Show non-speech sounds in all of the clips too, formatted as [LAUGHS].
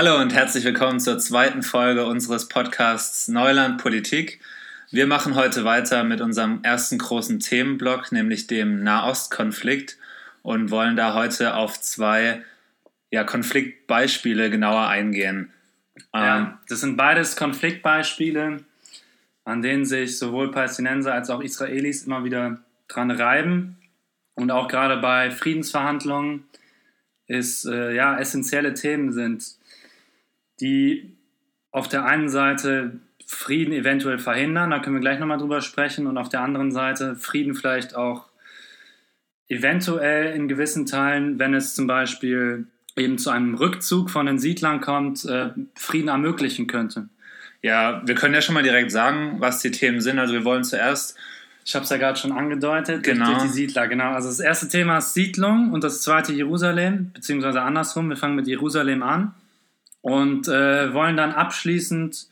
Hallo und herzlich willkommen zur zweiten Folge unseres Podcasts Neuland Politik. Wir machen heute weiter mit unserem ersten großen Themenblock, nämlich dem Nahostkonflikt und wollen da heute auf zwei ja, Konfliktbeispiele genauer eingehen. Ja, ähm, das sind beides Konfliktbeispiele, an denen sich sowohl Palästinenser als auch Israelis immer wieder dran reiben. Und auch gerade bei Friedensverhandlungen ist äh, ja essentielle Themen sind, die auf der einen Seite Frieden eventuell verhindern, da können wir gleich nochmal drüber sprechen, und auf der anderen Seite Frieden vielleicht auch eventuell in gewissen Teilen, wenn es zum Beispiel eben zu einem Rückzug von den Siedlern kommt, äh, Frieden ermöglichen könnte. Ja, wir können ja schon mal direkt sagen, was die Themen sind. Also wir wollen zuerst ich habe es ja gerade schon angedeutet, genau. durch die Siedler, genau. Also das erste Thema ist Siedlung und das zweite Jerusalem, beziehungsweise andersrum. Wir fangen mit Jerusalem an und äh, wollen dann abschließend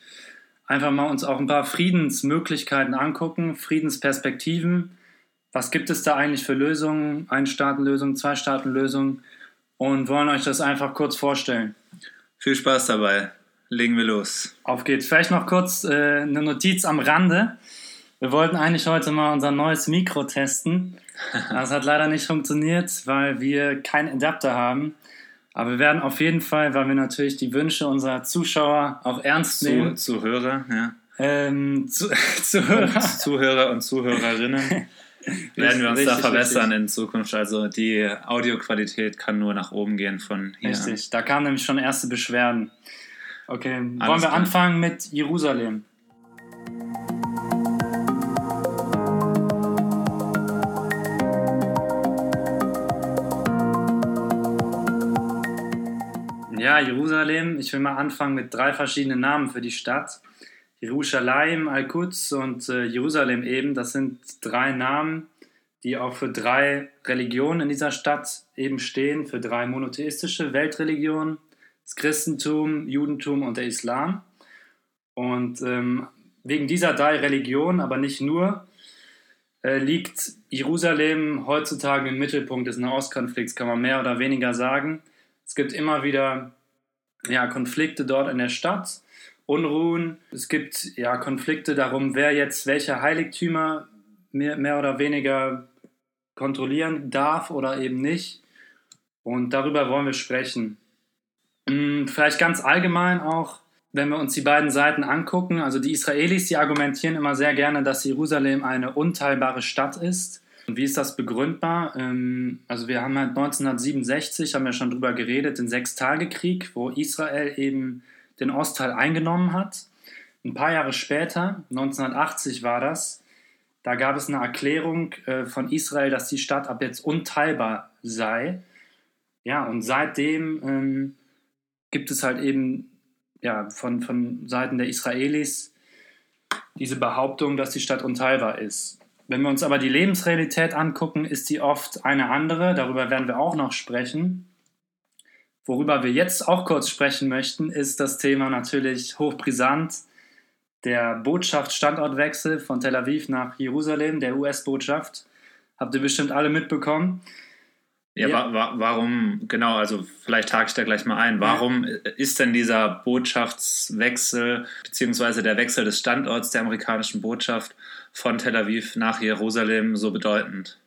einfach mal uns auch ein paar Friedensmöglichkeiten angucken, Friedensperspektiven. Was gibt es da eigentlich für Lösungen? Ein-Staaten-Lösung, Zwei-Staaten-Lösung und wollen euch das einfach kurz vorstellen. Viel Spaß dabei. Legen wir los. Auf geht's. Vielleicht noch kurz äh, eine Notiz am Rande. Wir wollten eigentlich heute mal unser neues Mikro testen. [LAUGHS] Das hat leider nicht funktioniert, weil wir keinen Adapter haben. Aber wir werden auf jeden Fall, weil wir natürlich die Wünsche unserer Zuschauer auch ernst zu, nehmen. Zuhörer, ja. Ähm, zu, [LAUGHS] Zuhörer. Und Zuhörer und Zuhörerinnen. [LAUGHS] werden wir uns richtig, da verbessern richtig. in Zukunft. Also die Audioqualität kann nur nach oben gehen von hier. Richtig, da kamen nämlich schon erste Beschwerden. Okay, Alles wollen wir klar. anfangen mit Jerusalem? Ja, Jerusalem. Ich will mal anfangen mit drei verschiedenen Namen für die Stadt. Jerusalem, Al-Quds und äh, Jerusalem eben. Das sind drei Namen, die auch für drei Religionen in dieser Stadt eben stehen, für drei monotheistische Weltreligionen, das Christentum, Judentum und der Islam. Und ähm, wegen dieser drei Religionen, aber nicht nur, äh, liegt Jerusalem heutzutage im Mittelpunkt des Nahostkonflikts, kann man mehr oder weniger sagen. Es gibt immer wieder ja, Konflikte dort in der Stadt, Unruhen. Es gibt ja Konflikte darum, wer jetzt welche Heiligtümer mehr, mehr oder weniger kontrollieren darf oder eben nicht. Und darüber wollen wir sprechen. Hm, vielleicht ganz allgemein auch, wenn wir uns die beiden Seiten angucken. Also die Israelis, die argumentieren immer sehr gerne, dass Jerusalem eine unteilbare Stadt ist. Und wie ist das begründbar? Ähm, also wir haben halt 1967, haben wir schon drüber geredet, den Sechstagekrieg, wo Israel eben den Ostteil eingenommen hat. Ein paar Jahre später, 1980 war das, da gab es eine Erklärung äh, von Israel, dass die Stadt ab jetzt unteilbar sei. Ja, und seitdem ähm, gibt es halt eben ja, von, von Seiten der Israelis diese Behauptung, dass die Stadt unteilbar ist. Wenn wir uns aber die Lebensrealität angucken, ist die oft eine andere. Darüber werden wir auch noch sprechen. Worüber wir jetzt auch kurz sprechen möchten, ist das Thema natürlich hochbrisant. Der Botschaftsstandortwechsel von Tel Aviv nach Jerusalem, der US-Botschaft. Habt ihr bestimmt alle mitbekommen. Ja, ja. Wa wa warum, genau, also vielleicht hake ich da gleich mal ein. Warum ja. ist denn dieser Botschaftswechsel, beziehungsweise der Wechsel des Standorts der amerikanischen Botschaft von Tel Aviv nach Jerusalem so bedeutend?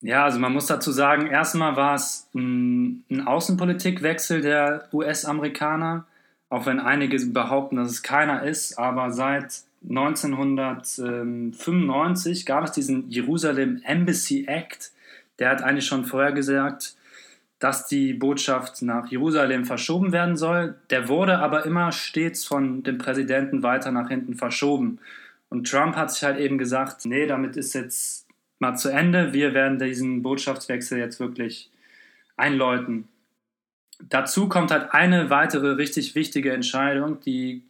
Ja, also man muss dazu sagen, erstmal war es ein, Außenpolitikwechsel der US-Amerikaner, auch wenn einige behaupten, dass es keiner ist, aber seit 1995 gab es diesen Jerusalem Embassy Act, der hat eigentlich schon vorher gesagt, dass die Botschaft nach Jerusalem verschoben werden soll. Der wurde aber immer stets von dem Präsidenten weiter nach hinten verschoben. Und Trump hat sich halt eben gesagt, nee, damit ist jetzt mal zu Ende. Wir werden diesen Botschaftswechsel jetzt wirklich einläuten. Dazu kommt halt eine weitere richtig wichtige Entscheidung, die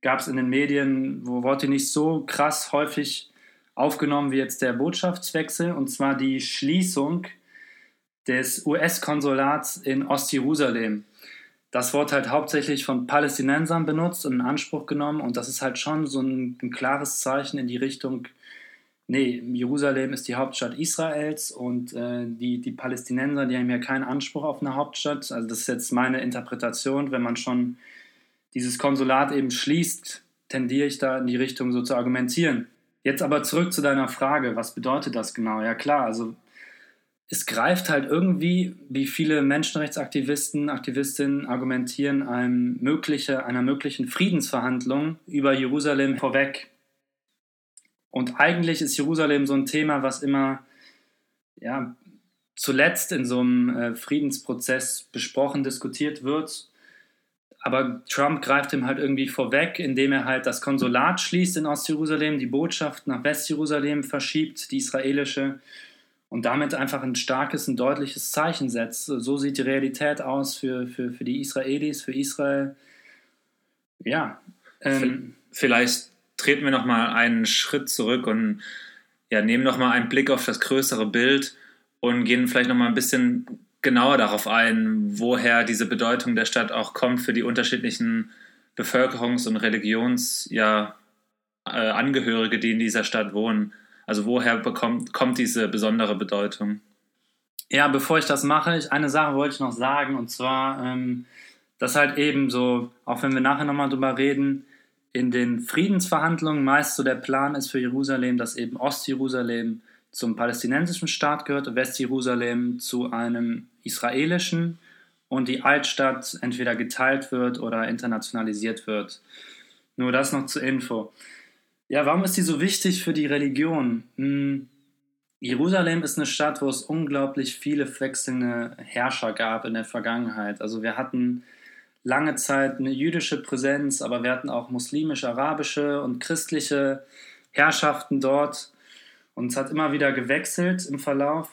gab es in den Medien, wo wurde nicht so krass häufig aufgenommen wie jetzt der Botschaftswechsel, und zwar die Schließung des US-Konsulats in Ostjerusalem das Wort halt hauptsächlich von Palästinensern benutzt und in Anspruch genommen. Und das ist halt schon so ein, ein klares Zeichen in die Richtung, nee, Jerusalem ist die Hauptstadt Israels und äh, die, die Palästinenser, die haben ja keinen Anspruch auf eine Hauptstadt. Also das ist jetzt meine Interpretation, wenn man schon dieses Konsulat eben schließt, tendiere ich da in die Richtung so zu argumentieren. Jetzt aber zurück zu deiner Frage, was bedeutet das genau? Ja klar, also es greift halt irgendwie, wie viele Menschenrechtsaktivisten, Aktivistinnen argumentieren, einem mögliche, einer möglichen Friedensverhandlung über Jerusalem vorweg. Und eigentlich ist Jerusalem so ein Thema, was immer ja, zuletzt in so einem äh, Friedensprozess besprochen, diskutiert wird. Aber Trump greift ihm halt irgendwie vorweg, indem er halt das Konsulat schließt in Ostjerusalem, die Botschaft nach Westjerusalem verschiebt, die israelische und damit einfach ein starkes, ein deutliches Zeichen setzt. So sieht die Realität aus für, für, für die Israelis, für Israel. Ja. Ähm, Vielleicht treten wir noch mal einen Schritt zurück und ja, nehmen noch mal einen Blick auf das größere Bild und gehen vielleicht noch mal ein bisschen genauer darauf ein, woher diese Bedeutung der Stadt auch kommt für die unterschiedlichen Bevölkerungs- und Religionsangehörige, ja, äh, die in dieser Stadt wohnen. Also woher bekommt, kommt diese besondere Bedeutung? Ja, bevor ich das mache, ich, eine Sache wollte ich noch sagen, und zwar, ähm, dass halt eben so, auch wenn wir nachher nochmal drüber reden, in den Friedensverhandlungen meist so der Plan ist für Jerusalem, dass eben Ostjerusalem zum palästinensischen Staat gehört und Westjerusalem zu einem israelischen und die Altstadt entweder geteilt wird oder internationalisiert wird. Nur das noch zur Info. Ja, warum ist die so wichtig für die Religion? Hm, Jerusalem ist eine Stadt, wo es unglaublich viele wechselnde Herrscher gab in der Vergangenheit. Also wir hatten lange Zeit eine jüdische Präsenz, aber wir hatten auch muslimische, arabische und christliche Herrschaften dort. Und es hat immer wieder gewechselt im Verlauf.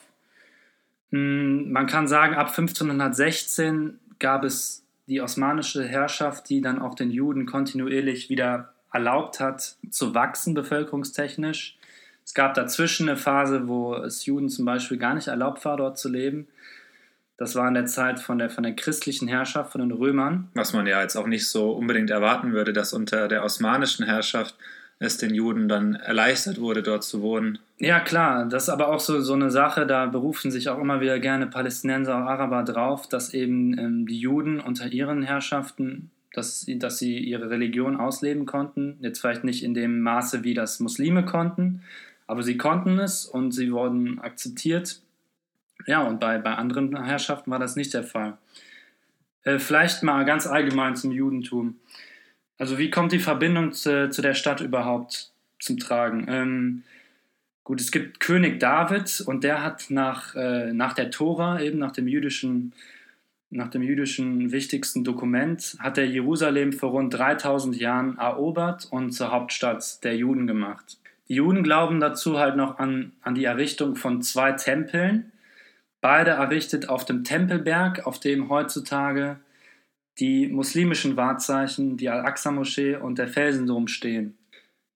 Hm, man kann sagen, ab 1516 gab es die osmanische Herrschaft, die dann auch den Juden kontinuierlich wieder erlaubt hat, zu wachsen bevölkerungstechnisch. Es gab dazwischen eine Phase, wo es Juden zum Beispiel gar nicht erlaubt war, dort zu leben. Das war in der Zeit von der, von der christlichen Herrschaft, von den Römern. Was man ja jetzt auch nicht so unbedingt erwarten würde, dass unter der osmanischen Herrschaft es den Juden dann erleichtert wurde, dort zu wohnen. Ja, klar, das ist aber auch so, so eine Sache, da berufen sich auch immer wieder gerne Palästinenser, und Araber drauf, dass eben ähm, die Juden unter ihren Herrschaften dass, dass sie ihre Religion ausleben konnten. Jetzt vielleicht nicht in dem Maße, wie das Muslime konnten, aber sie konnten es und sie wurden akzeptiert. Ja, und bei, bei anderen Herrschaften war das nicht der Fall. Äh, vielleicht mal ganz allgemein zum Judentum. Also wie kommt die Verbindung zu, zu der Stadt überhaupt zum Tragen? Ähm, gut, es gibt König David und der hat nach, äh, nach der Tora, eben nach dem jüdischen nach dem jüdischen wichtigsten Dokument, hat er Jerusalem vor rund 3000 Jahren erobert und zur Hauptstadt der Juden gemacht. Die Juden glauben dazu halt noch an, an die Errichtung von zwei Tempeln, beide errichtet auf dem Tempelberg, auf dem heutzutage die muslimischen Wahrzeichen, die Al-Aqsa-Moschee und der Felsendom stehen.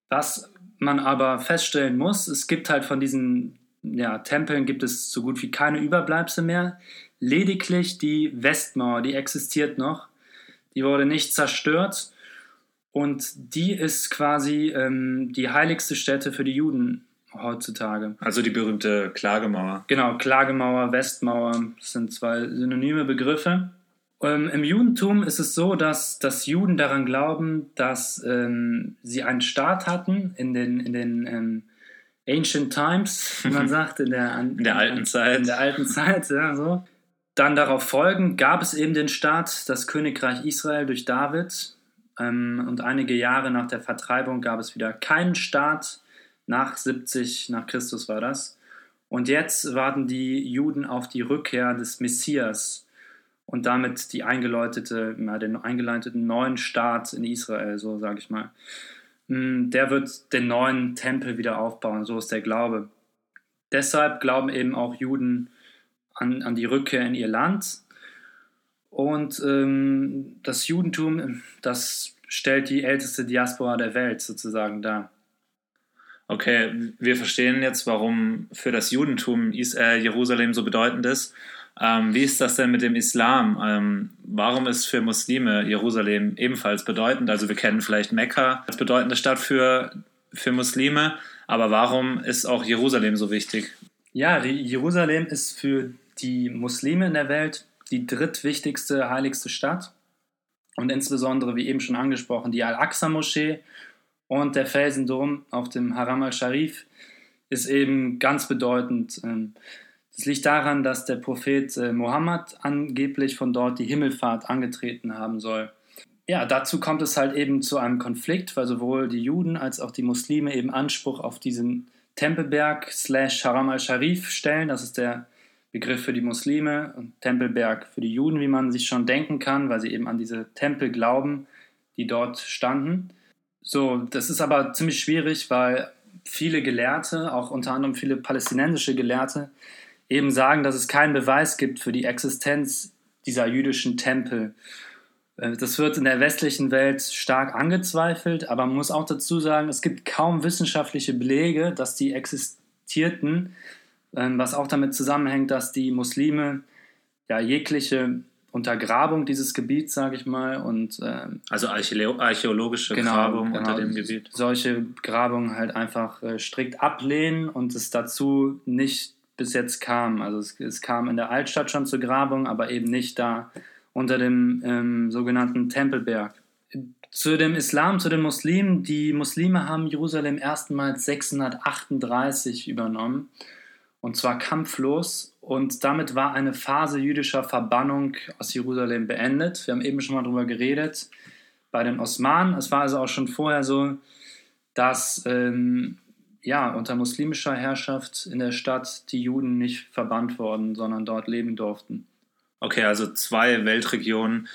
Was man aber feststellen muss, es gibt halt von diesen ja, Tempeln gibt es so gut wie keine Überbleibsel mehr. Lediglich die Westmauer, die existiert noch. Die wurde nicht zerstört und die ist quasi ähm, die heiligste Stätte für die Juden heutzutage. Also die berühmte Klagemauer. Genau, Klagemauer, Westmauer, das sind zwei synonyme Begriffe. Ähm, Im Judentum ist es so, dass, dass Juden daran glauben, dass ähm, sie einen Staat hatten in den, in den ähm, Ancient Times, wie man [LAUGHS] sagt, in der, in der alten Zeit. In der alten Zeit, ja, so. Dann darauf folgend gab es eben den Staat, das Königreich Israel durch David. Ähm, und einige Jahre nach der Vertreibung gab es wieder keinen Staat. Nach 70 nach Christus war das. Und jetzt warten die Juden auf die Rückkehr des Messias und damit die eingeläutete, ja, den eingeleiteten neuen Staat in Israel, so sage ich mal. Hm, der wird den neuen Tempel wieder aufbauen, so ist der Glaube. Deshalb glauben eben auch Juden an, an die Rückkehr in ihr Land. Und ähm, das Judentum, das stellt die älteste Diaspora der Welt sozusagen dar. Okay, wir verstehen jetzt, warum für das Judentum Jerusalem so bedeutend ist. Ähm, wie ist das denn mit dem Islam? Ähm, warum ist für Muslime Jerusalem ebenfalls bedeutend? Also wir kennen vielleicht Mekka als bedeutende Stadt für, für Muslime, Aber warum ist auch Jerusalem so wichtig? Ja, Jerusalem ist für die Muslime in der Welt die drittwichtigste, heiligste Stadt. Und insbesondere, wie eben schon angesprochen, die Al-Aqsa-Moschee und der Felsendom auf dem Haram al-Sharif ist eben ganz bedeutend. Ähm, das liegt daran, dass der Prophet äh, Mohammed angeblich von dort die Himmelfahrt angetreten haben soll. Ja, dazu kommt es halt eben zu einem Konflikt, weil sowohl die Juden als auch die Muslime eben Anspruch auf diesen Tempelberg slash Haram al-Sharif stellen. Das ist der Begriff für die Muslime und Tempelberg für die Juden, wie man sich schon denken kann, weil sie eben an diese Tempel glauben, die dort standen. So, das ist aber ziemlich schwierig, weil viele Gelehrte, auch unter anderem viele palästinensische Gelehrte, eben sagen, dass es keinen Beweis gibt für die Existenz dieser jüdischen Tempel. Äh, das wird in der westlichen Welt stark angezweifelt, aber man muss auch dazu sagen, es gibt kaum wissenschaftliche Belege, dass die existierten, was auch damit zusammenhängt, dass die Muslime ja jegliche Untergrabung dieses Gebiets, sage ich mal, und ähm, also archäologische genau, Grabung genau, unter dem Gebiet. Solche Grabungen halt einfach äh, strikt ablehnen und es dazu nicht bis jetzt kam. Also es, es kam in der Altstadt schon zur Grabung, aber eben nicht da unter dem ähm, sogenannten Tempelberg. Zu dem Islam, zu den Muslimen. Die Muslime haben Jerusalem erstmals 638 übernommen und zwar kampflos. Und damit war eine Phase jüdischer Verbannung aus Jerusalem beendet. Wir haben eben schon mal darüber geredet bei den Osmanen. Es war also auch schon vorher so, dass ähm, ja, unter muslimischer Herrschaft in der Stadt die Juden nicht verbannt wurden, sondern dort leben durften. Okay, also zwei Weltregionen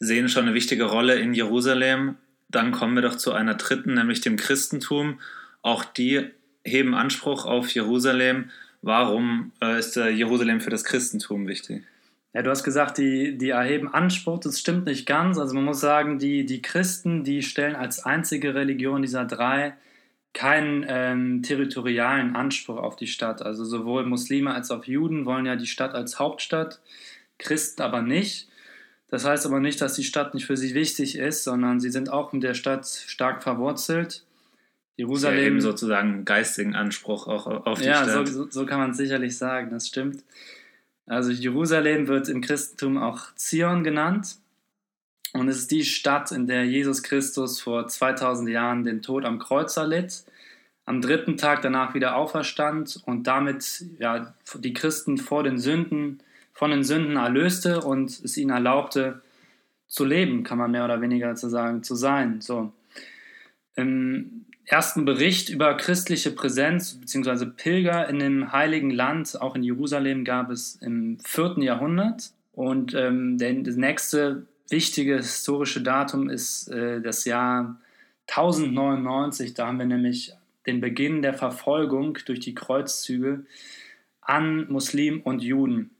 sehen schon eine wichtige Rolle in Jerusalem. Dann kommen wir doch zu einer dritten, nämlich dem Christentum. Auch die heben Anspruch auf Jerusalem. Warum äh, ist Jerusalem für das Christentum wichtig? Ja, du hast gesagt, die, die erheben Anspruch, das stimmt nicht ganz. Also man muss sagen, die, die Christen, die stellen als einzige Religion dieser drei keinen ähm, territorialen Anspruch auf die Stadt. Also sowohl Muslime als auch Juden wollen ja die Stadt als Hauptstadt Christen aber nicht. Das heißt aber nicht, dass die Stadt nicht für sie wichtig ist, sondern sie sind auch mit der Stadt stark verwurzelt. Jerusalem. Sie sozusagen geistigen Anspruch auch auf die ja, Stadt. Ja, so, so, kann man es sicherlich sagen, das stimmt. Also Jerusalem wird im Christentum auch Zion genannt. Und es ist die Stadt, in der Jesus Christus vor 2000 Jahren den Tod am Kreuz erlitt, am dritten Tag danach wieder auferstand und damit ja, die Christen vor den Sünden von den Sünden erlöste und es ihnen erlaubte, zu leben, kann man mehr oder weniger zu sagen, zu sein. So. Im ersten Bericht über christliche Präsenz bzw. Pilger in dem Heiligen Land, auch in Jerusalem, gab es im 4. Jahrhundert. Und ähm, der, das nächste wichtige historische Datum ist äh, das Jahr 1099. Da haben wir nämlich den Beginn der Verfolgung durch die Kreuzzüge an Muslimen und Juden.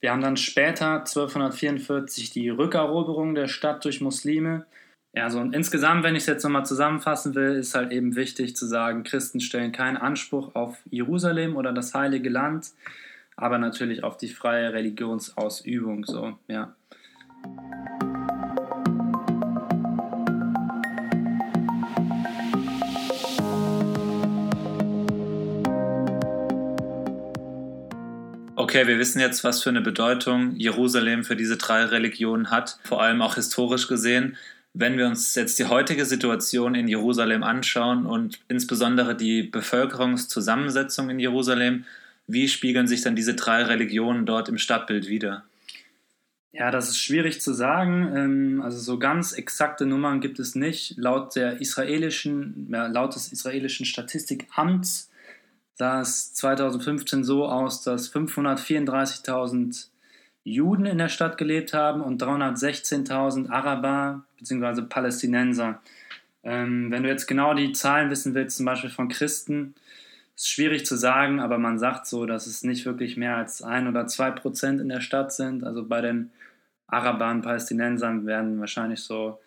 Wir haben dann später 1244 die Rückeroberung der Stadt durch Muslime. Ja, so und insgesamt, wenn ich es jetzt nochmal zusammenfassen will, ist halt eben wichtig zu sagen, Christen stellen keinen Anspruch auf Jerusalem oder das heilige Land, aber natürlich auf die freie Religionsausübung. So, ja. Okay, wir wissen jetzt, was für eine Bedeutung Jerusalem für diese drei Religionen hat, vor allem auch historisch gesehen. Wenn wir uns jetzt die heutige Situation in Jerusalem anschauen und insbesondere die Bevölkerungszusammensetzung in Jerusalem, wie spiegeln sich dann diese drei Religionen dort im Stadtbild wider? Ja, das ist schwierig zu sagen. Ähm, also so ganz exakte Nummern gibt es nicht. Laut der israelischen, laut des israelischen Statistikamts sah es 2015 so aus, dass 534.000 Juden in der Stadt gelebt haben und 316.000 Araber bzw. Palästinenser. Ähm, wenn du jetzt genau die Zahlen wissen willst, zum Beispiel von Christen, ist schwierig zu sagen, aber man sagt so, dass es nicht wirklich mehr als ein oder zwei Prozent in der Stadt sind. Also bei den Arabern, Palästinensern werden wahrscheinlich so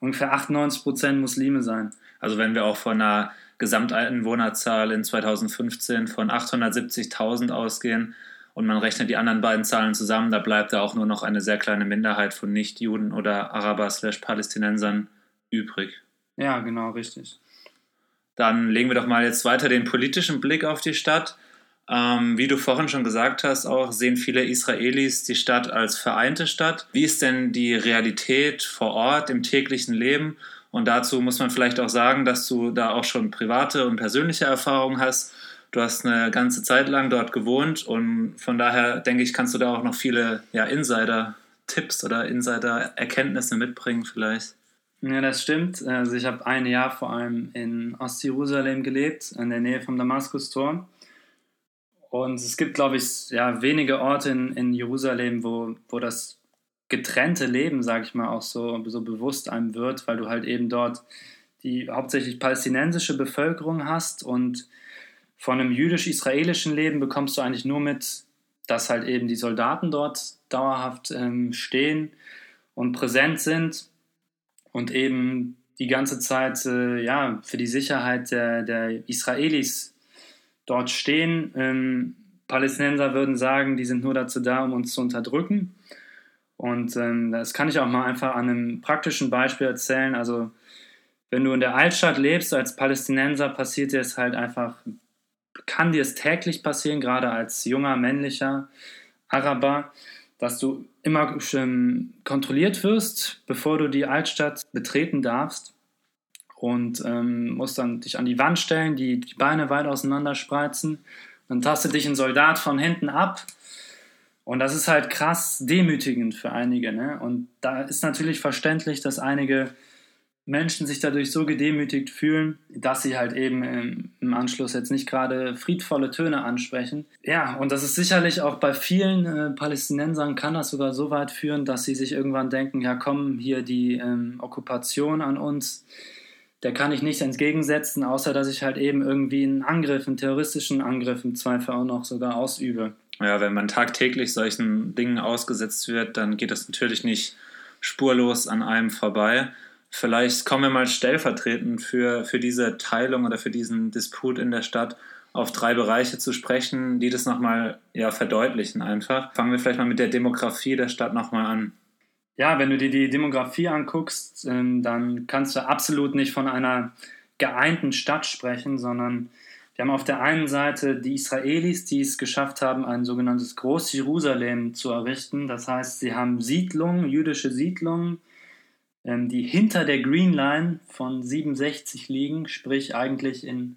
ungefähr 98 Prozent Muslime sein. Also wenn wir auch von einer Gesamteinwohnerzahl in 2015 von 870.000 ausgehen und man rechnet die anderen beiden Zahlen zusammen, da bleibt da auch nur noch eine sehr kleine Minderheit von Nichtjuden oder Araber slash Palästinensern übrig. Ja, genau, richtig. Dann legen wir doch mal jetzt weiter den politischen Blick auf die Stadt. Ähm, wie du vorhin schon gesagt hast, auch sehen viele Israelis die Stadt als vereinte Stadt. Wie ist denn die Realität vor Ort im täglichen Leben? Und dazu muss man vielleicht auch sagen, dass du da auch schon private und persönliche Erfahrungen hast. Du hast eine ganze Zeit lang dort gewohnt und von daher denke ich, kannst du da auch noch viele ja, Insider-Tipps oder Insider-Erkenntnisse mitbringen vielleicht. Ja, das stimmt. Also ich habe ein Jahr vor allem in Ostjerusalem gelebt, in der Nähe vom Damaskustor. Und es gibt, glaube ich, ja, wenige Orte in, in Jerusalem, wo, wo das getrennte Leben, sage ich mal, auch so, so bewusst einem wird, weil du halt eben dort die hauptsächlich palästinensische Bevölkerung hast und von einem jüdisch-israelischen Leben bekommst du eigentlich nur mit, dass halt eben die Soldaten dort dauerhaft ähm, stehen und präsent sind und eben die ganze Zeit äh, ja, für die Sicherheit der, der Israelis dort stehen. Ähm, Palästinenser würden sagen, die sind nur dazu da, um uns zu unterdrücken. Und ähm, das kann ich auch mal einfach an einem praktischen Beispiel erzählen. Also, wenn du in der Altstadt lebst als Palästinenser, passiert dir es halt einfach, kann dir es täglich passieren, gerade als junger männlicher Araber, dass du immer kontrolliert wirst, bevor du die Altstadt betreten darfst und ähm, musst dann dich an die Wand stellen, die, die Beine weit auseinander spreizen. Dann tastet dich ein Soldat von hinten ab. Und das ist halt krass demütigend für einige. Ne? Und da ist natürlich verständlich, dass einige Menschen sich dadurch so gedemütigt fühlen, dass sie halt eben im, Anschluss jetzt nicht gerade friedvolle Töne ansprechen. Ja, und das ist sicherlich auch bei vielen äh, Palästinensern kann das sogar so weit führen, dass sie sich irgendwann denken, ja komm, hier die ähm, Okkupation an uns, der kann ich nicht entgegensetzen, außer dass ich halt eben irgendwie einen Angriff, einen terroristischen Angriff im Zweifel auch noch sogar ausübe. Ja, wenn man tagtäglich solchen Dingen ausgesetzt wird, dann geht das natürlich nicht spurlos an einem vorbei. Vielleicht kommen wir mal stellvertretend für, für diese Teilung oder für diesen Disput in der Stadt auf drei Bereiche zu sprechen, die das nochmal ja, verdeutlichen einfach. Fangen wir vielleicht mal mit der Demografie der Stadt nochmal an. Ja, wenn du dir die Demografie anguckst, ähm, dann kannst du absolut nicht von einer geeinten Stadt sprechen, sondern wir haben auf der einen Seite die Israelis, die es geschafft haben, ein sogenanntes Groß-Jerusalem zu errichten. Das heißt, sie haben Siedlungen, jüdische Siedlungen, ähm, die hinter der Green Line von 67 liegen, sprich eigentlich in,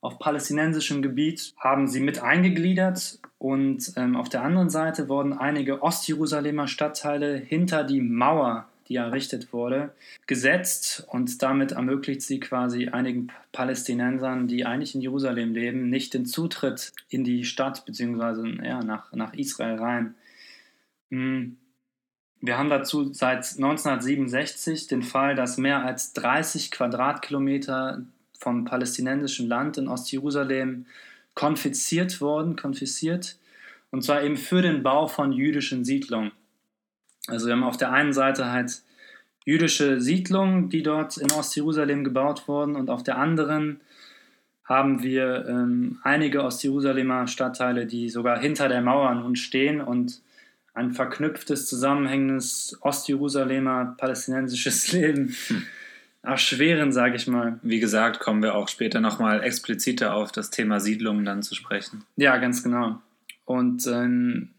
auf palästinensischem Gebiet, haben sie mit eingegliedert und ähm, auf der anderen Seite wurden einige Ostjerusalemer Stadtteile hinter die Mauer, die errichtet wurde, gesetzt und damit ermöglicht sie quasi einigen Palästinensern, die eigentlich in Jerusalem leben, nicht den Zutritt in die Stadt bzw. Ja, nach, nach Israel rein. Hm. Wir haben dazu seit 1967 den Fall, dass mehr als 30 Quadratkilometer vom palästinensischen Land in Ostjerusalem konfisziert worden, konfisziert, und zwar eben für den Bau von jüdischen Siedlungen. Also wir haben auf der einen Seite halt jüdische Siedlungen, die dort in Ostjerusalem gebaut wurden, und auf der anderen haben wir ähm, einige Ostjerusalemer Stadtteile, die sogar hinter der Mauer nun stehen und ein verknüpftes, zusammenhängendes Ostjerusalemer palästinensisches [LAUGHS] Leben hm erschweren, sage ich mal. Wie gesagt, kommen wir auch später nochmal expliziter auf das Thema Siedlungen dann zu sprechen. Ja, ganz genau. Und ähm,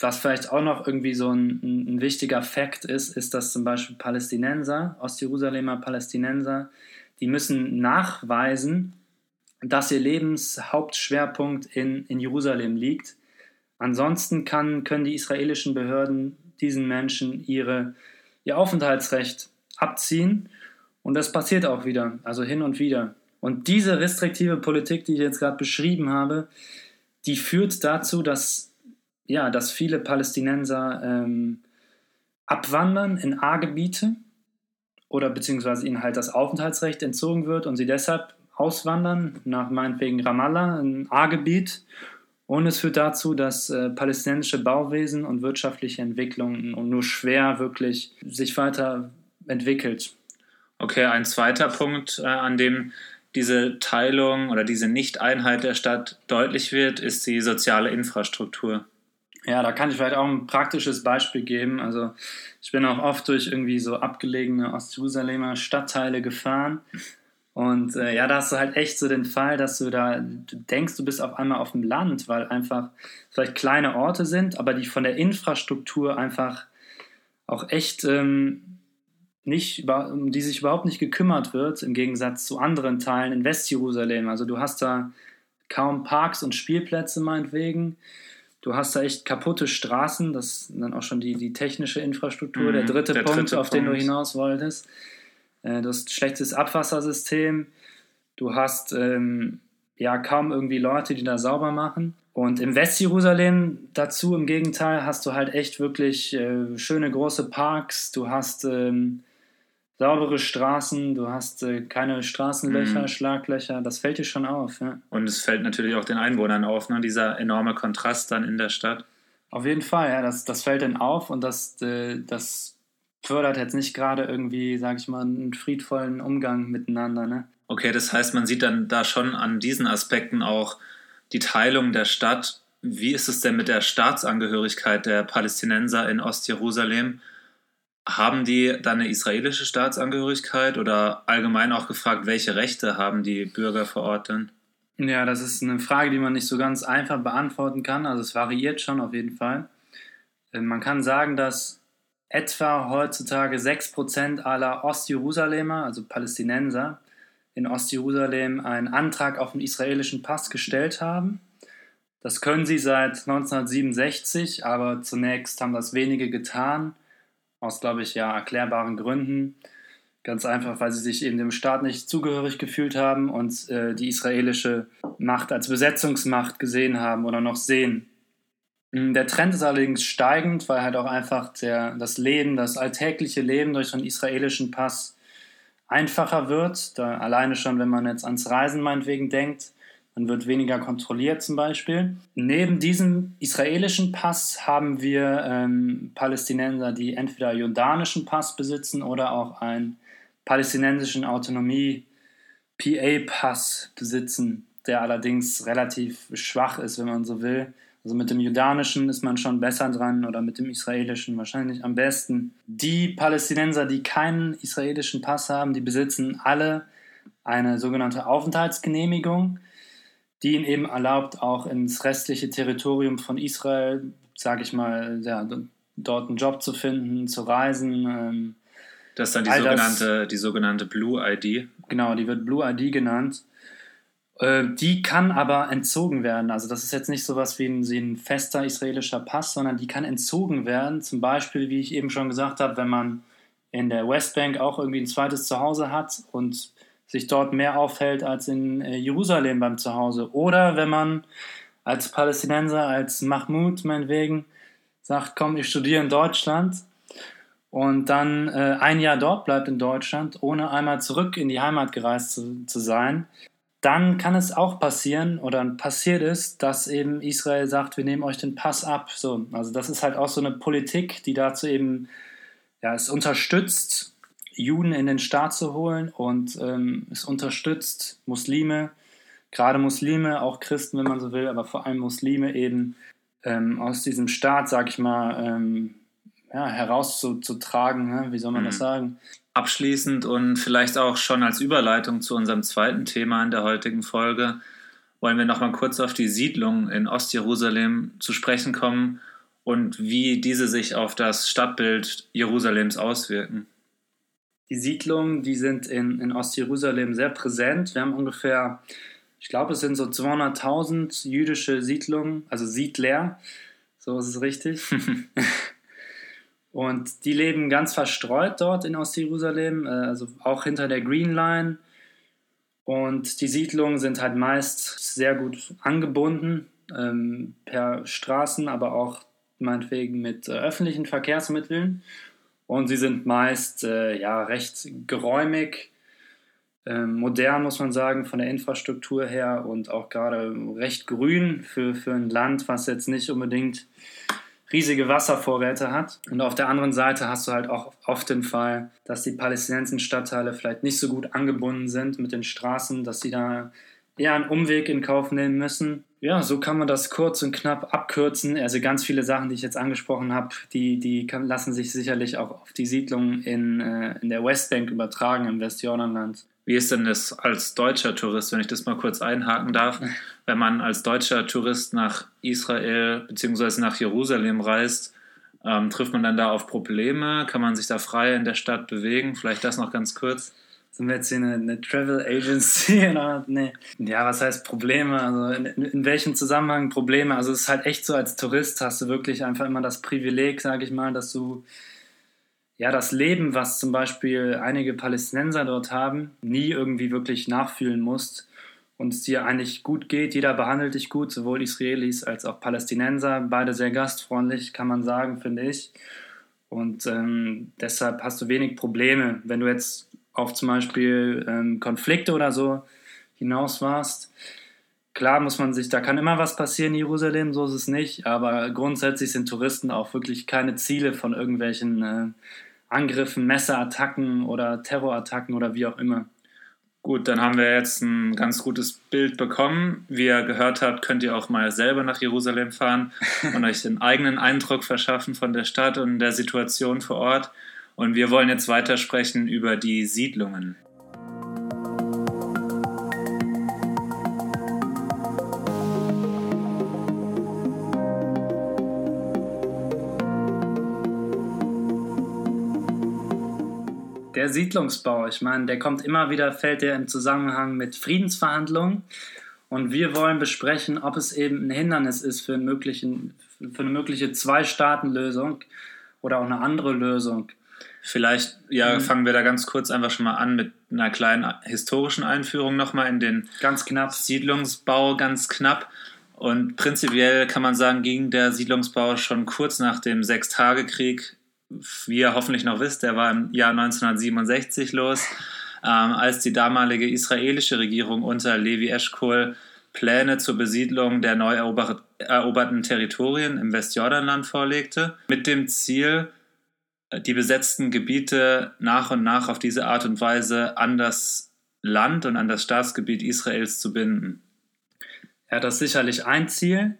was vielleicht auch noch irgendwie so ein, ein, wichtiger Fakt ist, ist, dass zum Beispiel Palästinenser, Ostjerusalemer Palästinenser, die müssen nachweisen, dass ihr Lebenshauptschwerpunkt in, in Jerusalem liegt. Ansonsten kann, können die israelischen Behörden diesen Menschen ihre, ihr Aufenthaltsrecht abziehen und das passiert auch wieder, also hin und wieder. Und diese restriktive Politik, die ich jetzt gerade beschrieben habe, die führt dazu, dass, ja, dass viele Palästinenser ähm, abwandern in A-Gebiete oder beziehungsweise ihnen halt das Aufenthaltsrecht entzogen wird und sie deshalb auswandern nach meinetwegen Ramallah, ein A-Gebiet. Und es führt dazu, dass äh, palästinensische Bauwesen und wirtschaftliche Entwicklung nur schwer wirklich sich weiterentwickelt. Okay, ein zweiter Punkt, äh, an dem diese Teilung oder diese Nicht-Einheit der Stadt deutlich wird, ist die soziale Infrastruktur. Ja, da kann ich vielleicht auch ein praktisches Beispiel geben. Also ich bin auch oft durch irgendwie so abgelegene Ostjerusalemer Stadtteile gefahren Und äh, ja, da hast du halt echt so den Fall, dass du da du denkst, du bist auf einmal auf dem Land, weil einfach vielleicht kleine Orte sind, aber die von der Infrastruktur einfach auch echt ähm, nicht, um die sich überhaupt nicht gekümmert wird, im Gegensatz zu anderen Teilen in Westjerusalem. Also du hast da kaum Parks und Spielplätze meinetwegen. Du hast da echt kaputte Straßen, das ist dann auch schon die, die technische Infrastruktur, mhm, der dritte der Punkt, dritte auf Punkt. den du hinaus wolltest. Äh, du hast ein schlechtes Abwassersystem, du hast ähm, ja kaum irgendwie Leute, die da sauber machen. Und im Westjerusalem dazu im Gegenteil hast du halt echt wirklich äh, schöne große Parks, du hast ähm, saubere Straßen, du hast äh, keine Straßenlöcher, mhm. Schlaglöcher, das fällt dir schon auf. Ja. Und es fällt natürlich auch den Einwohnern auf, ne? dieser enorme Kontrast dann in der Stadt. Auf jeden Fall, ja, das, das fällt dann auf und das, äh, das fördert jetzt nicht gerade irgendwie, sag ich mal, einen friedvollen Umgang miteinander. Ne? Okay, das heißt, man sieht dann da schon an diesen Aspekten auch die Teilung der Stadt. Wie ist es denn mit der Staatsangehörigkeit der Palästinenser in Ostjerusalem? Haben die dann eine israelische Staatsangehörigkeit oder allgemein auch gefragt, welche Rechte haben die Bürger vor Ort denn? Ja, das ist eine Frage, die man nicht so ganz einfach beantworten kann. Also es variiert schon auf jeden Fall. Man kann sagen, dass etwa heutzutage 6% aller Ostjerusalemer, also Palästinenser, in Ostjerusalem einen Antrag auf einen israelischen Pass gestellt haben. Das können sie seit 1967, aber zunächst haben das wenige getan aus, glaube ich, ja erklärbaren Gründen. Ganz einfach, weil sie sich eben dem Staat nicht zugehörig gefühlt haben und äh, die israelische Macht als Besetzungsmacht gesehen haben oder noch sehen. Hm, der Trend ist allerdings steigend, weil halt auch einfach der, das Leben, das alltägliche Leben durch einen israelischen Pass einfacher wird. Da alleine schon, wenn man jetzt ans Reisen meinetwegen denkt, man wird weniger kontrolliert zum Beispiel. Neben diesem israelischen Pass haben wir ähm, Palästinenser, die entweder jordanischen Pass besitzen oder auch einen palästinensischen Autonomie-PA-Pass besitzen, der allerdings relativ schwach ist, wenn man so will. Also mit dem jordanischen ist man schon besser dran oder mit dem israelischen wahrscheinlich am besten. Die Palästinenser, die keinen israelischen Pass haben, die besitzen alle eine sogenannte Aufenthaltsgenehmigung die ihn eben erlaubt, auch ins restliche Territorium von Israel, sage ich mal, ja, dort einen Job zu finden, zu reisen. Ähm, das ist dann die sogenannte, das, die sogenannte Blue ID. Genau, die wird Blue ID genannt. Äh, die kann aber entzogen werden. Also das ist jetzt nicht so was wie ein, wie ein fester israelischer Pass, sondern die kann entzogen werden. Zum Beispiel, wie ich eben schon gesagt habe, wenn man in der Westbank auch irgendwie ein zweites Zuhause hat und sich dort mehr aufhält als in äh, Jerusalem beim Zuhause. Oder wenn man als Palästinenser, als Mahmoud meinetwegen, sagt, komm, ich studiere in Deutschland und dann äh, ein Jahr dort bleibt in Deutschland, ohne einmal zurück in die Heimat gereist zu, zu sein, dann kann es auch passieren oder passiert ist, dass eben Israel sagt, wir nehmen euch den Pass ab. So, also das ist halt auch so eine Politik, die dazu eben ja, es unterstützt, Juden in den Staat zu holen und ähm, es unterstützt Muslime, gerade Muslime, auch Christen, wenn man so will, aber vor allem Muslime eben ähm, aus diesem Staat, sag ich mal, ähm, ja, herauszutragen. Ne? Wie soll man mhm. das sagen? Abschließend und vielleicht auch schon als Überleitung zu unserem zweiten Thema in der heutigen Folge wollen wir noch mal kurz auf die Siedlung in Ostjerusalem zu sprechen kommen und wie diese sich auf das Stadtbild Jerusalems auswirken die Siedlungen, die sind in, in Ostjerusalem sehr präsent. Wir haben ungefähr, ich glaube, es sind so 200.000 jüdische Siedlungen, also Siedler, so ist es richtig. [LAUGHS] Und die leben ganz verstreut dort in Ostjerusalem, äh, also auch hinter der Green Line. Und die Siedlungen sind halt meist sehr gut angebunden ähm, per Straßen, aber auch meinetwegen mit äh, öffentlichen Verkehrsmitteln. Und sie sind meist äh, ja, recht geräumig, äh, modern, muss man sagen, von der Infrastruktur her und auch gerade recht grün für, für ein Land, was jetzt nicht unbedingt riesige Wasservorräte hat. Und auf der anderen Seite hast du halt auch oft den Fall, dass die palästinensischen Stadtteile vielleicht nicht so gut angebunden sind mit den Straßen, dass sie da eher einen Umweg in Kauf nehmen müssen Ja, so kann man das kurz und knapp abkürzen. Also ganz viele Sachen, die ich jetzt angesprochen habe, die, die kann, lassen sich sicherlich auch auf die Siedlung in, äh, in der Westbank übertragen, im Westjordanland. Wie ist denn das als deutscher Tourist, wenn ich das mal kurz einhaken darf? Wenn man als deutscher Tourist nach Israel bzw. nach Jerusalem reist, ähm, trifft man dann da auf Probleme? Kann man sich da frei in der Stadt bewegen? Vielleicht das noch ganz kurz. Sind wir jetzt hier eine, eine Travel Agency? [LAUGHS] Nee. Ja, was heißt Probleme? Also in, in, welchem Zusammenhang Probleme? Also es ist halt echt so, als Tourist hast du wirklich einfach immer das Privileg, sage ich mal, dass du ja das Leben, was zum Beispiel einige Palästinenser dort haben, nie irgendwie wirklich nachfühlen musst und es dir eigentlich gut geht. Jeder behandelt dich gut, sowohl Israelis als auch Palästinenser. Beide sehr gastfreundlich, kann man sagen, finde ich. Und ähm, deshalb hast du wenig Probleme. Wenn du jetzt auf zum Beispiel ähm, Konflikte oder so hinaus warst. Klar muss man sich, da kann immer was passieren in Jerusalem, so ist es nicht, aber grundsätzlich sind Touristen auch wirklich keine Ziele von irgendwelchen äh, Angriffen, Messerattacken oder Terrorattacken oder wie auch immer. Gut, dann haben wir jetzt ein ganz gutes Bild bekommen. Wie ihr gehört habt, könnt ihr auch mal selber nach Jerusalem fahren [LAUGHS] und euch den eigenen Eindruck verschaffen von der Stadt und der Situation vor Ort. Und wir wollen jetzt weitersprechen über die Siedlungen. Der Siedlungsbau, ich meine, der kommt immer wieder, fällt der im Zusammenhang mit Friedensverhandlungen. Und wir wollen besprechen, ob es eben ein Hindernis ist für, möglichen, für eine mögliche Zwei-Staaten-Lösung oder auch eine andere Lösung. Vielleicht ja, mhm. fangen wir da ganz kurz einfach schon mal an mit einer kleinen historischen Einführung nochmal in den ganz knapp. Siedlungsbau, ganz knapp. Und prinzipiell kann man sagen, ging der Siedlungsbau schon kurz nach dem Sechstagekrieg, wie ihr hoffentlich noch wisst, der war im Jahr 1967 los, ähm, als die damalige israelische Regierung unter Levi Eshkol Pläne zur Besiedlung der neu eroberten Territorien im Westjordanland vorlegte, mit dem Ziel, die besetzten Gebiete nach und nach auf diese Art und Weise an das Land und an das Staatsgebiet Israels zu binden. Ja, das ist sicherlich ein Ziel.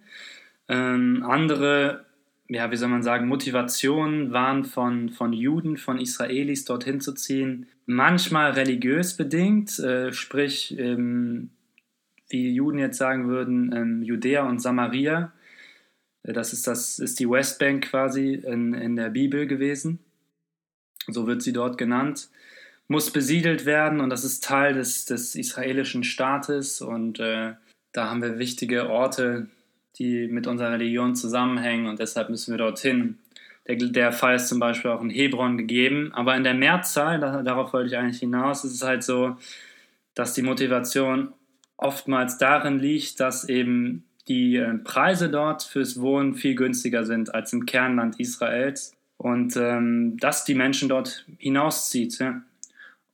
Ähm, andere, ja, wie soll man sagen, Motivationen waren von, von Juden, von Israelis dorthin zu ziehen, manchmal religiös bedingt, äh, sprich, ähm, wie Juden jetzt sagen würden, ähm, Judäa und Samaria das ist, das ist die Westbank quasi in, in der Bibel gewesen. So wird sie dort genannt. Muss besiedelt werden und das ist Teil des, des israelischen Staates. Und äh, da haben wir wichtige Orte, die mit unserer Religion zusammenhängen und deshalb müssen wir dorthin. Der, der Fall ist zum Beispiel auch in Hebron gegeben. Aber in der Mehrzahl, da, darauf wollte ich eigentlich hinaus, ist es halt so, dass die Motivation oftmals darin liegt, dass eben die äh, Preise dort fürs Wohnen viel günstiger sind als im Kernland Israels und ähm, das die Menschen dort hinauszieht. Ja.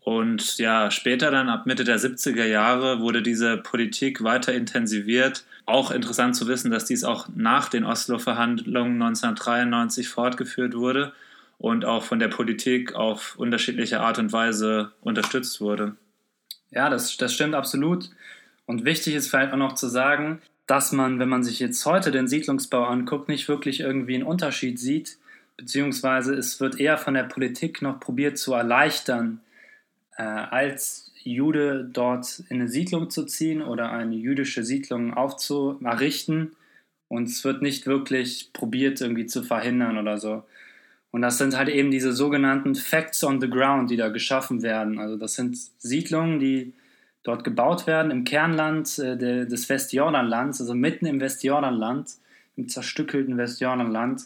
Und ja, später dann ab Mitte der 70er Jahre wurde diese Politik weiter intensiviert. Auch interessant zu wissen, dass dies auch nach den Oslo-Verhandlungen 1993 fortgeführt wurde und auch von der Politik auf unterschiedliche Art und Weise unterstützt wurde. Ja, das, das stimmt absolut. Und wichtig ist vielleicht auch noch zu sagen, dass man, wenn man sich jetzt heute den Siedlungsbau anguckt, nicht wirklich irgendwie einen Unterschied sieht, beziehungsweise es wird eher von der Politik noch probiert zu erleichtern, äh, als Jude dort in eine Siedlung zu ziehen oder eine jüdische Siedlung aufzuerrichten. Und es wird nicht wirklich probiert, irgendwie zu verhindern oder so. Und das sind halt eben diese sogenannten Facts on the Ground, die da geschaffen werden. Also das sind Siedlungen, die dort gebaut werden, im Kernland äh, de, des Westjordanlands, also mitten im Westjordanland, im zerstückelten Westjordanland,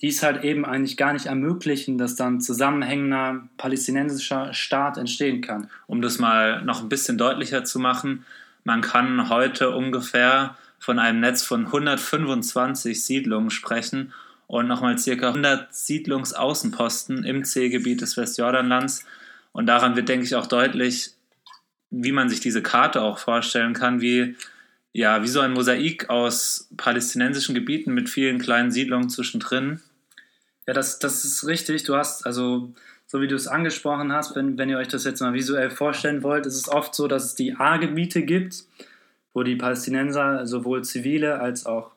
die es halt eben eigentlich gar nicht ermöglichen, dass dann zusammenhängender palästinensischer Staat entstehen kann. Um das mal noch ein bisschen deutlicher zu machen, man kann heute ungefähr von einem Netz von 125 Siedlungen sprechen und nochmal circa 100 Siedlungsaußenposten im C-Gebiet des Westjordanlands. Und daran wird, denke ich, auch deutlich, wie man sich diese Karte auch vorstellen kann, wie, ja, wie so ein Mosaik aus palästinensischen Gebieten mit vielen kleinen Siedlungen zwischendrin. Ja, das, das ist richtig. Du hast, also, so wie du es angesprochen hast, wenn, wenn ihr euch das jetzt mal visuell vorstellen wollt, ist es oft so, dass es die A-Gebiete gibt, wo die Palästinenser sowohl zivile als auch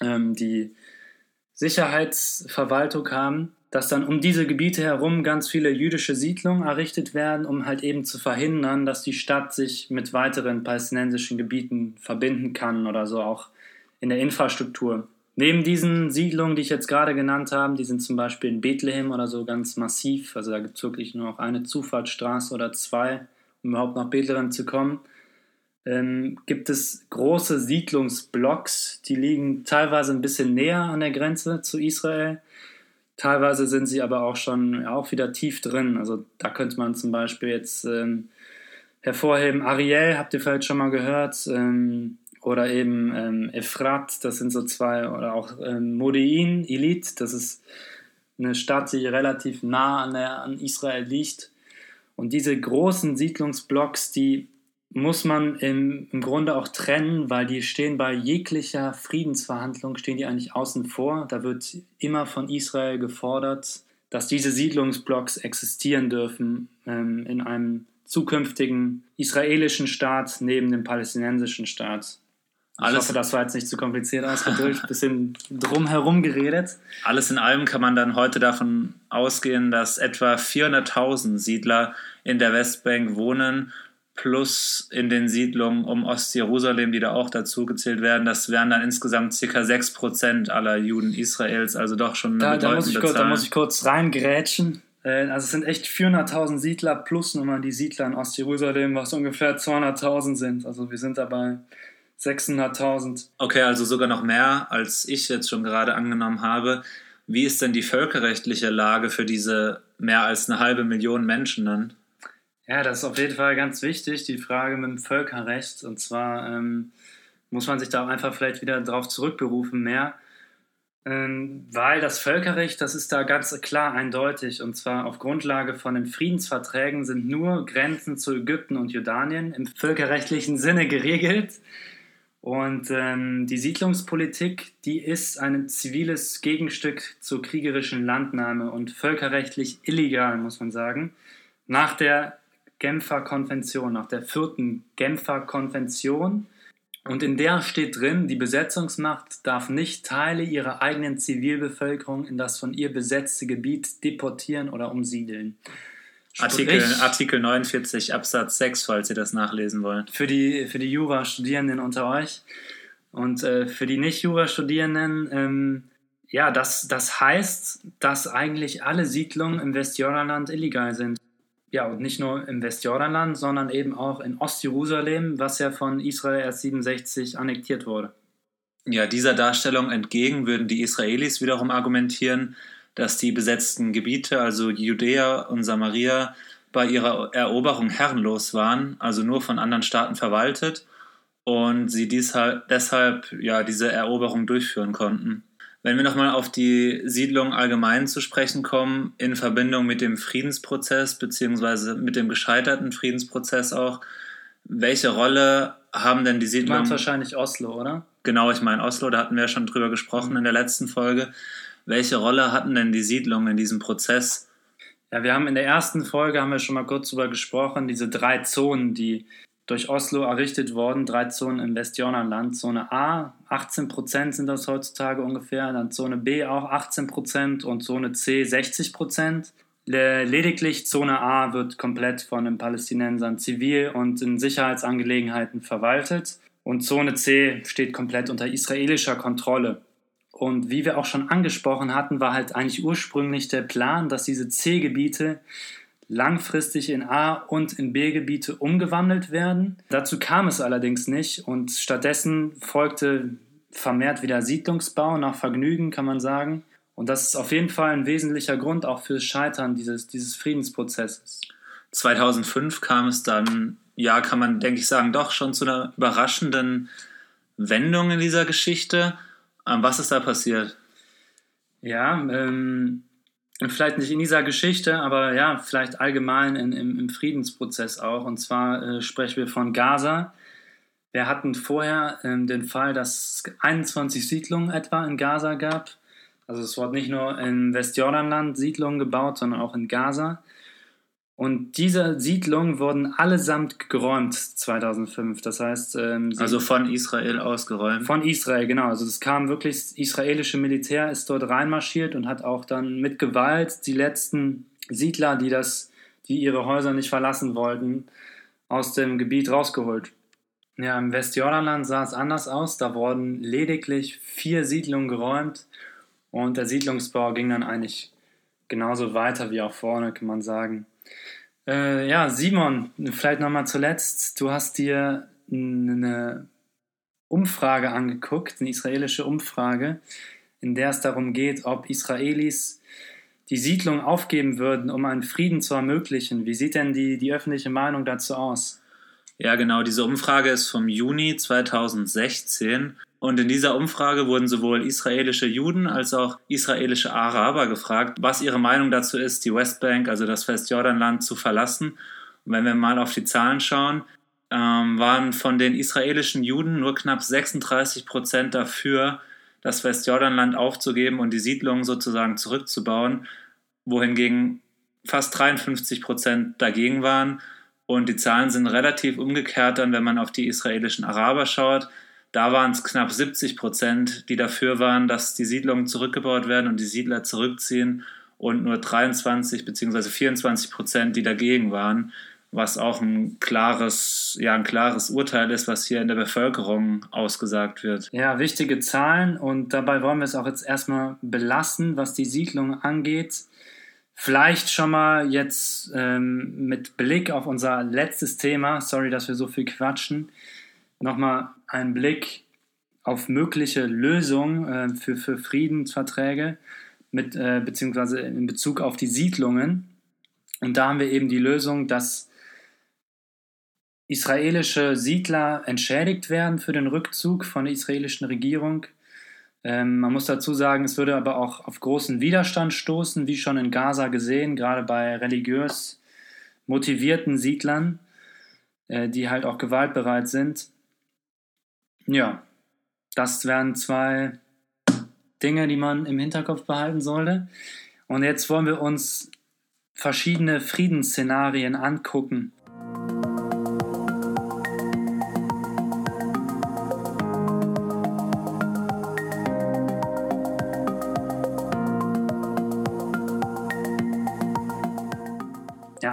ähm, die Sicherheitsverwaltung haben, dass dann um diese Gebiete herum ganz viele jüdische Siedlungen errichtet werden, um halt eben zu verhindern, dass die Stadt sich mit weiteren palästinensischen Gebieten verbinden kann oder so auch in der Infrastruktur. Neben diesen Siedlungen, die ich jetzt gerade genannt habe, die sind zum Beispiel in Bethlehem oder so ganz massiv, also da gibt es wirklich nur noch eine Zufahrtsstraße oder zwei, um überhaupt nach Bethlehem zu kommen ähm, gibt es große Siedlungsblocks, die liegen teilweise ein bisschen näher an der Grenze zu Israel. Teilweise sind sie aber auch schon auch wieder tief drin. Also da könnte man zum Beispiel jetzt ähm, hervorheben, Ariel, habt ihr vielleicht schon mal gehört, ähm, oder eben ähm, Efrat, das sind so zwei, oder auch ähm, Modein, Elite, das ist eine Stadt, die relativ nah an, der, an Israel liegt. Und diese großen Siedlungsblocks, die muss man im, im Grunde auch trennen, weil die stehen bei jeglicher Friedensverhandlung, stehen die eigentlich außen vor. Da wird immer von Israel gefordert, dass diese Siedlungsblocks existieren dürfen ähm, in einem zukünftigen israelischen Staat neben dem palästinensischen Staat. Ich Alles hoffe, das war jetzt nicht zu kompliziert ausgedrückt, ein [LAUGHS] bisschen drumherum geredet. Alles in allem kann man dann heute davon ausgehen, dass etwa 400.000 Siedler in der Westbank wohnen plus in den Siedlungen um Ostjerusalem, die da auch dazu gezählt werden. Das wären dann insgesamt ca. 6% aller Juden Israels, also doch schon eine da, da muss ich kurz, Da muss ich kurz reingrätschen. Äh, also es sind echt 400.000 Siedler plus nochmal die Siedler in Ostjerusalem, was ungefähr 200.000 sind. Also wir sind dabei 600.000. Okay, also sogar noch mehr, als ich jetzt schon gerade angenommen habe. Wie ist denn die völkerrechtliche Lage für diese mehr als eine halbe Million Menschen dann? Ja, das ist auf jeden Fall ganz wichtig, die Frage mit dem Völkerrecht. Und zwar ähm, muss man sich da einfach vielleicht wieder darauf zurückberufen mehr. Ähm, weil das Völkerrecht, das ist da ganz klar eindeutig. Und zwar auf Grundlage von den Friedensverträgen sind nur Grenzen zu Ägypten und Jordanien im völkerrechtlichen Sinne geregelt. Und ähm, die Siedlungspolitik, die ist ein ziviles Gegenstück zur kriegerischen Landnahme und völkerrechtlich illegal, muss man sagen. Nach der Genfer Konvention, nach der vierten Genfer Konvention. Und in der steht drin, die Besetzungsmacht darf nicht Teile ihrer eigenen Zivilbevölkerung in das von ihr besetzte Gebiet deportieren oder umsiedeln. Artikel, Artikel 49 Absatz 6, falls ihr das nachlesen wollt. Für die, für die Jurastudierenden unter euch. Und äh, für die Nicht-Jurastudierenden, ähm, ja, das, das heißt, dass eigentlich alle Siedlungen im Westjordanland illegal sind ja, und nicht nur im Westjordanland, sondern eben auch in Ostjerusalem, was ja von Israel erst 67 annektiert wurde. Ja, dieser Darstellung entgegen würden die Israelis wiederum argumentieren, dass die besetzten Gebiete, also Judäa und Samaria, bei ihrer Eroberung herrenlos waren, also nur von anderen Staaten verwaltet und sie deshalb ja, diese Eroberung durchführen konnten. Wenn wir nochmal auf die Siedlung allgemein zu sprechen kommen, in Verbindung mit dem Friedensprozess beziehungsweise mit dem gescheiterten Friedensprozess auch, welche Rolle haben denn die Siedlungen? Du wahrscheinlich Oslo, oder? Genau, ich meine Oslo, da hatten wir ja schon drüber gesprochen in der letzten Folge. Welche Rolle hatten denn die Siedlungen in diesem Prozess? Ja, wir haben in der ersten Folge haben wir schon mal kurz darüber gesprochen, diese drei Zonen, die durch Oslo errichtet worden, drei Zonen im Westjordanland. Zone A, 18 Prozent sind das heutzutage ungefähr, dann Zone B auch 18 Prozent und Zone C 60 Prozent. Lediglich Zone A wird komplett von den Palästinensern zivil und in Sicherheitsangelegenheiten verwaltet und Zone C steht komplett unter israelischer Kontrolle. Und wie wir auch schon angesprochen hatten, war halt eigentlich ursprünglich der Plan, dass diese C-Gebiete langfristig in A- und in B-Gebiete umgewandelt werden. Dazu kam es allerdings nicht und stattdessen folgte vermehrt wieder Siedlungsbau nach Vergnügen, kann man sagen. Und das ist auf jeden Fall ein wesentlicher Grund auch fürs Scheitern dieses, dieses Friedensprozesses. 2005 kam es dann, ja, kann man, denke ich, sagen, doch schon zu einer überraschenden Wendung in dieser Geschichte. Ähm, was ist da passiert? Ja, ähm, vielleicht nicht in dieser Geschichte, aber ja, vielleicht allgemein in, im, im, Friedensprozess auch. Und zwar äh, sprechen wir von Gaza. Wir hatten vorher ähm, den Fall, dass es 21 Siedlungen etwa in Gaza gab. Also es wurde nicht nur im Westjordanland Siedlungen gebaut, sondern auch in Gaza. Und diese Siedlungen wurden allesamt geräumt 2005. Das heißt, ähm, also von Israel ausgeräumt. Von Israel, genau. Also es kam wirklich, das israelische Militär ist dort reinmarschiert und hat auch dann mit Gewalt die letzten Siedler, die das, die ihre Häuser nicht verlassen wollten, aus dem Gebiet rausgeholt. Ja, im Westjordanland sah es anders aus. Da wurden lediglich vier Siedlungen geräumt und der Siedlungsbau ging dann eigentlich genauso weiter wie auch vorne, kann man sagen. Äh, ja, Simon, vielleicht nochmal zuletzt. Du hast dir eine Umfrage angeguckt, eine israelische Umfrage, in der es darum geht, ob Israelis die Siedlung aufgeben würden, um einen Frieden zu ermöglichen. Wie sieht denn die, die öffentliche Meinung dazu aus? Ja, genau. Diese Umfrage ist vom Juni 2016 und in dieser Umfrage wurden sowohl israelische Juden als auch israelische Araber gefragt, was ihre Meinung dazu ist, die Westbank, also das Westjordanland, zu verlassen. Und wenn wir mal auf die Zahlen schauen, ähm, waren von den israelischen Juden nur knapp 36 Prozent dafür, das Westjordanland aufzugeben und die Siedlungen sozusagen zurückzubauen, wohingegen fast 53 Prozent dagegen waren. Und die Zahlen sind relativ umgekehrt dann, wenn man auf die israelischen Araber schaut. Da waren es knapp 70 Prozent, die dafür waren, dass die Siedlungen zurückgebaut werden und die Siedler zurückziehen und nur 23 bzw. 24 Prozent, die dagegen waren, was auch ein klares, ja, ein klares Urteil ist, was hier in der Bevölkerung ausgesagt wird. Ja, wichtige Zahlen und dabei wollen wir es auch jetzt erstmal belassen, was die Siedlung angeht. Vielleicht schon mal jetzt ähm, mit Blick auf unser letztes Thema, sorry, dass wir so viel quatschen, nochmal einen Blick auf mögliche Lösungen äh, für, für Friedensverträge mit, äh, beziehungsweise in Bezug auf die Siedlungen. Und da haben wir eben die Lösung, dass israelische Siedler entschädigt werden für den Rückzug von der israelischen Regierung. Ähm, man muss dazu sagen, es würde aber auch auf großen Widerstand stoßen, wie schon in Gaza gesehen, gerade bei religiös motivierten Siedlern, äh, die halt auch gewaltbereit sind. Ja, das wären zwei Dinge, die man im Hinterkopf behalten sollte. Und jetzt wollen wir uns verschiedene Friedensszenarien angucken.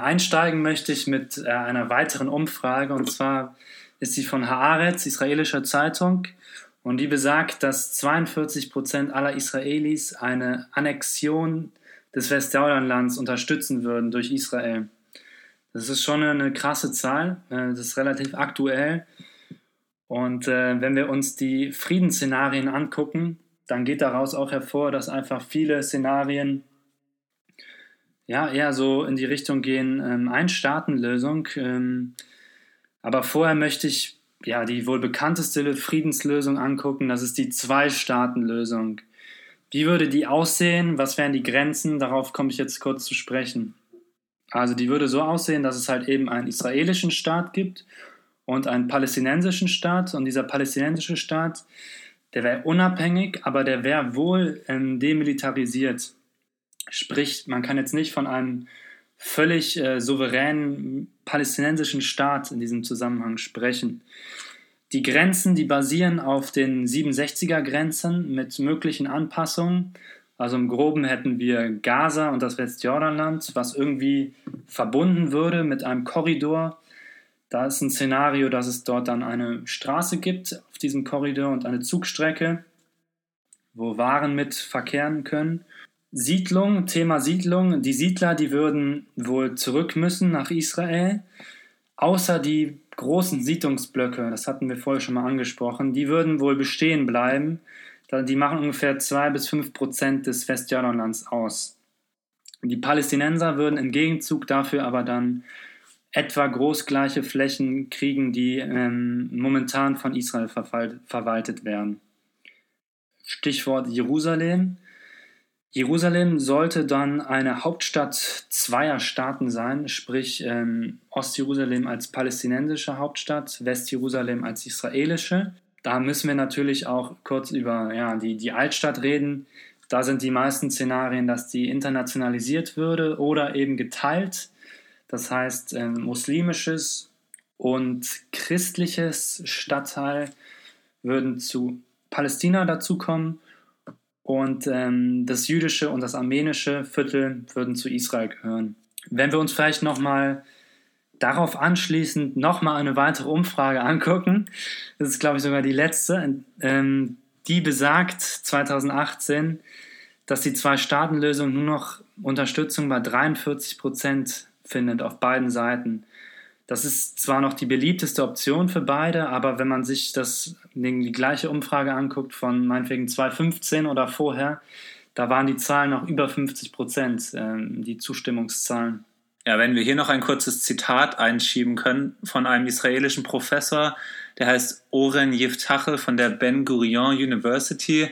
Einsteigen möchte ich mit äh, einer weiteren Umfrage und zwar ist sie von Haaretz, israelischer Zeitung, und die besagt, dass 42 Prozent aller Israelis eine Annexion des Westjordanlands unterstützen würden durch Israel. Das ist schon eine krasse Zahl, äh, das ist relativ aktuell. Und äh, wenn wir uns die Friedensszenarien angucken, dann geht daraus auch hervor, dass einfach viele Szenarien ja eher so in die Richtung gehen, ähm, Ein-Staaten-Lösung. Ähm, aber vorher möchte ich ja die wohl bekannteste Friedenslösung angucken. Das ist die Zwei-Staaten-Lösung. Wie würde die aussehen? Was wären die Grenzen? Darauf komme ich jetzt kurz zu sprechen. Also die würde so aussehen, dass es halt eben einen israelischen Staat gibt und einen palästinensischen Staat. Und dieser palästinensische Staat, der wäre unabhängig, aber der wäre wohl ähm, demilitarisiert. Sprich, man kann jetzt nicht von einem völlig äh, souveränen palästinensischen Staat in diesem Zusammenhang sprechen. Die Grenzen, die basieren auf den 67er Grenzen mit möglichen Anpassungen. Also im Groben hätten wir Gaza und das Westjordanland, was irgendwie verbunden würde mit einem Korridor. Da ist ein Szenario, dass es dort dann eine Straße gibt auf diesem Korridor und eine Zugstrecke, wo Waren mit verkehren können. Siedlung, Thema Siedlung. Die Siedler, die würden wohl zurück müssen nach Israel, außer die großen Siedlungsblöcke, das hatten wir vorher schon mal angesprochen, die würden wohl bestehen bleiben. Die machen ungefähr 2 bis 5 Prozent des Westjordanlands aus. Die Palästinenser würden im Gegenzug dafür aber dann etwa großgleiche Flächen kriegen, die ähm, momentan von Israel verwaltet werden. Stichwort Jerusalem. Jerusalem sollte dann eine Hauptstadt zweier Staaten sein, sprich ähm, Ostjerusalem als palästinensische Hauptstadt, Westjerusalem als israelische. Da müssen wir natürlich auch kurz über ja, die, die Altstadt reden. Da sind die meisten Szenarien, dass die internationalisiert würde oder eben geteilt Das heißt, äh, muslimisches und christliches Stadtteil würden zu Palästina dazukommen und ähm, das jüdische und das armenische Viertel würden zu Israel gehören. Wenn wir uns vielleicht nochmal darauf anschließend nochmal eine weitere Umfrage angucken, das ist glaube ich sogar die letzte, ähm, die besagt 2018, dass die Zwei-Staaten-Lösung nur noch Unterstützung bei 43 Prozent findet auf beiden Seiten. Das ist zwar noch die beliebteste Option für beide, aber wenn man sich das, die gleiche Umfrage anguckt von meinetwegen 2015 oder vorher, da waren die Zahlen noch über 50 Prozent, äh, die Zustimmungszahlen. Ja, wenn wir hier noch ein kurzes Zitat einschieben können von einem israelischen Professor, der heißt Oren Yiftachel von der Ben Gurion University.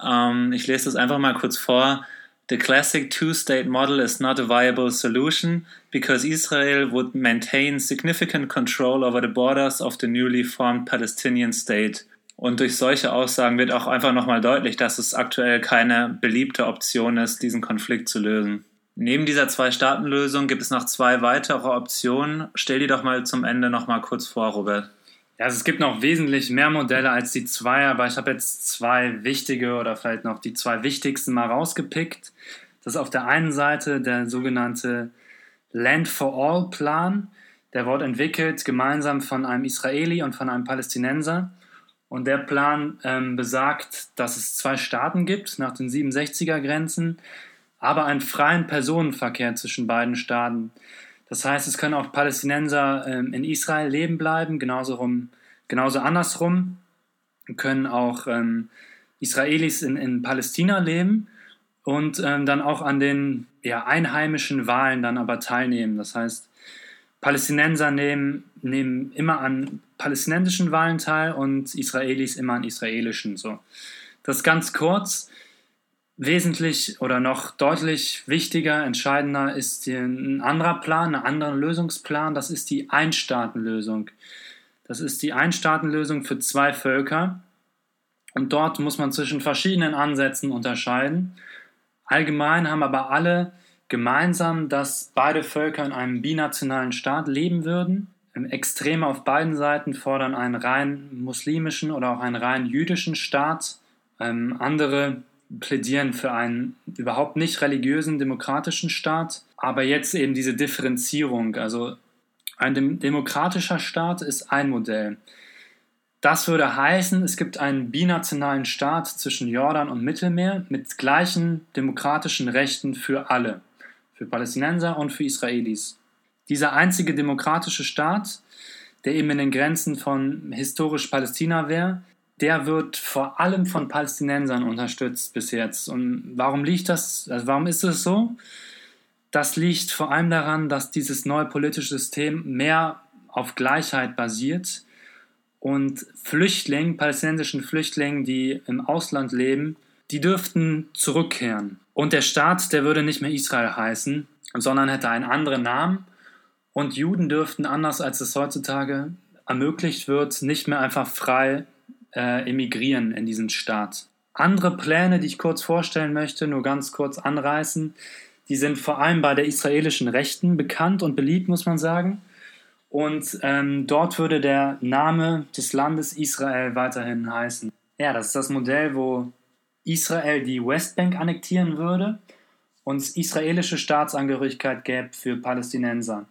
Ähm, ich lese das einfach mal kurz vor. The classic two-state model is not a viable solution because Israel would maintain significant control over the borders of the newly formed Palestinian state. Und durch solche Aussagen wird auch einfach nochmal deutlich, dass es aktuell keine beliebte Option ist, diesen Konflikt zu lösen. Neben dieser Zwei-Staaten-Lösung gibt es noch zwei weitere Optionen. Stell die doch mal zum Ende nochmal kurz vor, Robert. Ja, also es gibt noch wesentlich mehr Modelle als die zwei, aber ich habe jetzt zwei wichtige oder vielleicht noch die zwei wichtigsten mal rausgepickt. Das ist auf der einen Seite der sogenannte Land for All Plan. Der wurde entwickelt gemeinsam von einem Israeli und von einem Palästinenser. Und der Plan ähm, besagt, dass es zwei Staaten gibt nach den 67er Grenzen, aber einen freien Personenverkehr zwischen beiden Staaten. Das heißt, es können auch Palästinenser ähm, in Israel leben bleiben, genauso, rum, genauso andersrum können auch ähm, Israelis in, in Palästina leben und ähm, dann auch an den ja, einheimischen Wahlen dann aber teilnehmen. Das heißt, Palästinenser nehmen, nehmen immer an palästinensischen Wahlen teil und Israelis immer an israelischen. So. Das ganz kurz wesentlich oder noch deutlich wichtiger, entscheidender ist ein anderer Plan, ein anderer Lösungsplan. Das ist die Einstaatenlösung. Das ist die Einstaatenlösung für zwei Völker. Und dort muss man zwischen verschiedenen Ansätzen unterscheiden. Allgemein haben aber alle gemeinsam, dass beide Völker in einem binationalen Staat leben würden. Extreme auf beiden Seiten fordern einen rein muslimischen oder auch einen rein jüdischen Staat. Ähm, andere plädieren für einen überhaupt nicht religiösen demokratischen Staat, aber jetzt eben diese Differenzierung. Also ein demokratischer Staat ist ein Modell. Das würde heißen, es gibt einen binationalen Staat zwischen Jordan und Mittelmeer mit gleichen demokratischen Rechten für alle, für Palästinenser und für Israelis. Dieser einzige demokratische Staat, der eben in den Grenzen von historisch Palästina wäre, der wird vor allem von Palästinensern unterstützt bis jetzt. Und warum liegt das? Also warum ist es so? Das liegt vor allem daran, dass dieses neue politische System mehr auf Gleichheit basiert und Flüchtlingen, palästinensischen Flüchtlingen, die im Ausland leben, die dürften zurückkehren. Und der Staat, der würde nicht mehr Israel heißen, sondern hätte einen anderen Namen. Und Juden dürften, anders als es heutzutage ermöglicht wird, nicht mehr einfach frei äh, emigrieren in diesen Staat. Andere Pläne, die ich kurz vorstellen möchte, nur ganz kurz anreißen, die sind vor allem bei der israelischen Rechten bekannt und beliebt, muss man sagen. Und ähm, dort würde der Name des Landes Israel weiterhin heißen. Ja, das ist das Modell, wo Israel die Westbank annektieren würde und israelische Staatsangehörigkeit gäbe für Palästinenser.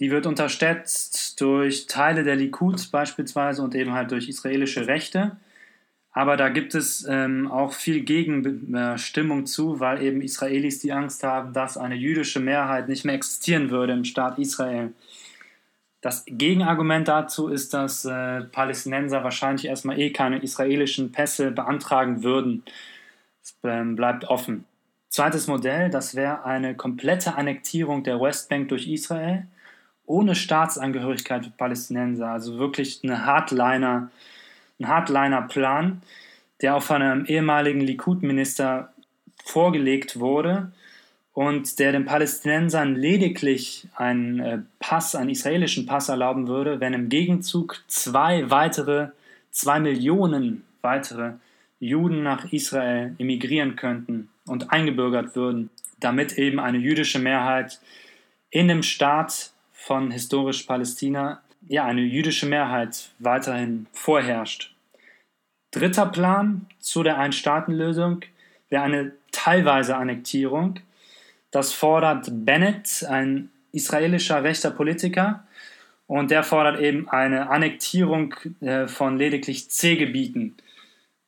Die wird unterstützt durch Teile der Likud beispielsweise und eben halt durch israelische Rechte. Aber da gibt es ähm, auch viel Gegenstimmung zu, weil eben Israelis die Angst haben, dass eine jüdische Mehrheit nicht mehr existieren würde im Staat Israel. Das Gegenargument dazu ist, dass äh, Palästinenser wahrscheinlich erstmal eh keine israelischen Pässe beantragen würden. Es ähm, bleibt offen. Zweites Modell, das wäre eine komplette Annektierung der Westbank durch Israel ohne Staatsangehörigkeit für Palästinenser. Also wirklich eine Hardliner, ein Hardliner-Plan, der auch von einem ehemaligen Likud-Minister vorgelegt wurde und der den Palästinensern lediglich einen äh, Pass, einen israelischen Pass erlauben würde, wenn im Gegenzug zwei weitere, zwei Millionen weitere Juden nach Israel emigrieren könnten und eingebürgert würden, damit eben eine jüdische Mehrheit in dem Staat von historisch Palästina ja, eine jüdische Mehrheit weiterhin vorherrscht. Dritter Plan zu der Ein-Staaten-Lösung wäre eine teilweise Annektierung. Das fordert Bennett, ein israelischer rechter Politiker, und der fordert eben eine Annektierung äh, von lediglich C-Gebieten.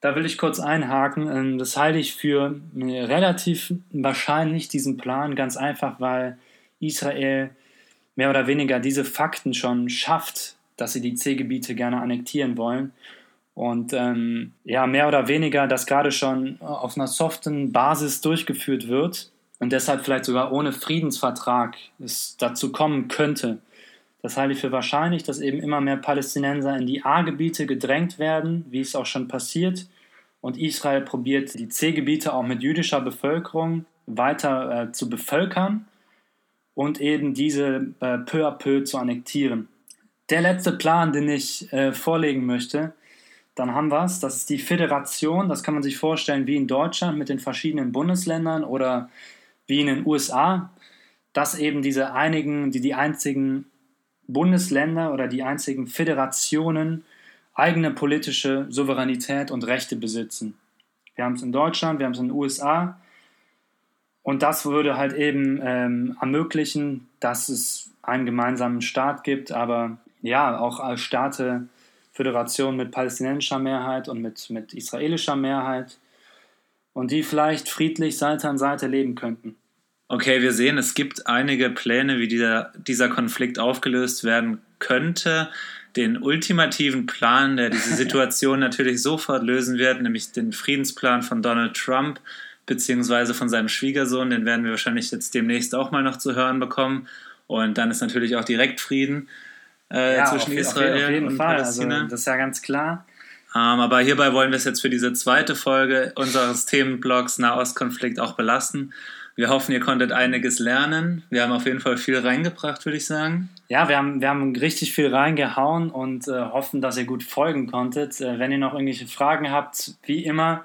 Da will ich kurz einhaken. Ähm, das halte ich für relativ wahrscheinlich, diesen Plan, ganz einfach, weil Israel mehr oder weniger diese Fakten schon schafft, dass sie die C-Gebiete gerne annektieren wollen. Und ähm, ja, mehr oder weniger das gerade schon auf einer soften Basis durchgeführt wird und deshalb vielleicht sogar ohne Friedensvertrag es dazu kommen könnte. Das halte ich für wahrscheinlich, dass eben immer mehr Palästinenser in die A-Gebiete gedrängt werden, wie es auch schon passiert. Und Israel probiert, die C-Gebiete auch mit jüdischer Bevölkerung weiter äh, zu bevölkern und eben diese äh, peu à peu zu annektieren. Der letzte Plan, den ich äh, vorlegen möchte, dann haben wir es. Das ist die Föderation. Das kann man sich vorstellen wie in Deutschland mit den verschiedenen Bundesländern oder wie in den USA, dass eben diese einigen, die die einzigen Bundesländer oder die einzigen Föderationen eigene politische Souveränität und Rechte besitzen. Wir haben es in Deutschland, wir haben es in den USA. Und das würde halt eben ähm, ermöglichen, dass es einen gemeinsamen Staat gibt, aber ja, auch als Staate Föderation mit palästinensischer Mehrheit und mit, mit israelischer Mehrheit und die vielleicht friedlich Seite an Seite leben könnten. Okay, wir sehen, es gibt einige Pläne, wie dieser, dieser Konflikt aufgelöst werden könnte. Den ultimativen Plan, der diese [LAUGHS] Situation natürlich sofort lösen wird, nämlich den Friedensplan von Donald Trump beziehungsweise von seinem Schwiegersohn, den werden wir wahrscheinlich jetzt demnächst auch mal noch zu hören bekommen. Und dann ist natürlich auch direkt Frieden äh, ja, zwischen auf, Israel auf jeden und Fall. Palästina. Also, das ist ja ganz klar. Ähm, aber hierbei wollen wir es jetzt für diese zweite Folge unseres Themenblocks Nahostkonflikt auch belassen. Wir hoffen, ihr konntet einiges lernen. Wir haben auf jeden Fall viel reingebracht, würde ich sagen. Ja, wir haben, wir haben richtig viel reingehauen und äh, hoffen, dass ihr gut folgen konntet. Äh, wenn ihr noch irgendwelche Fragen habt, wie immer,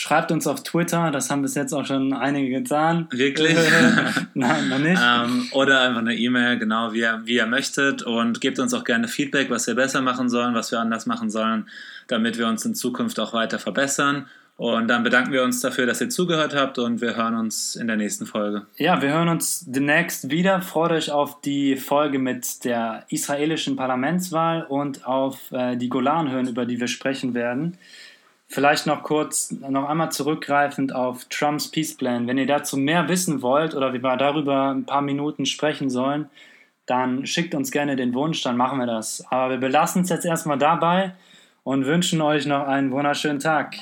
Schreibt uns auf Twitter, das haben bis jetzt auch schon einige getan. Wirklich? Nein, noch nicht. Ähm, oder einfach eine E-Mail, genau wie ihr, wie ihr möchtet. Und gebt uns auch gerne Feedback, was wir besser machen sollen, was wir anders machen sollen, damit wir uns in Zukunft auch weiter verbessern. Und dann bedanken wir uns dafür, dass ihr zugehört habt und wir hören uns in der nächsten Folge. Ja, wir hören uns demnächst wieder. Freut euch auf die Folge mit der israelischen Parlamentswahl und auf äh, die Golanhöhen, über die wir sprechen werden. Vielleicht noch kurz, noch einmal zurückgreifend auf Trumps Peace Plan. Wenn ihr dazu mehr wissen wollt oder wir darüber ein paar Minuten sprechen sollen, dann schickt uns gerne den Wunsch, dann machen wir das. Aber wir belassen es jetzt erstmal dabei und wünschen euch noch einen wunderschönen Tag.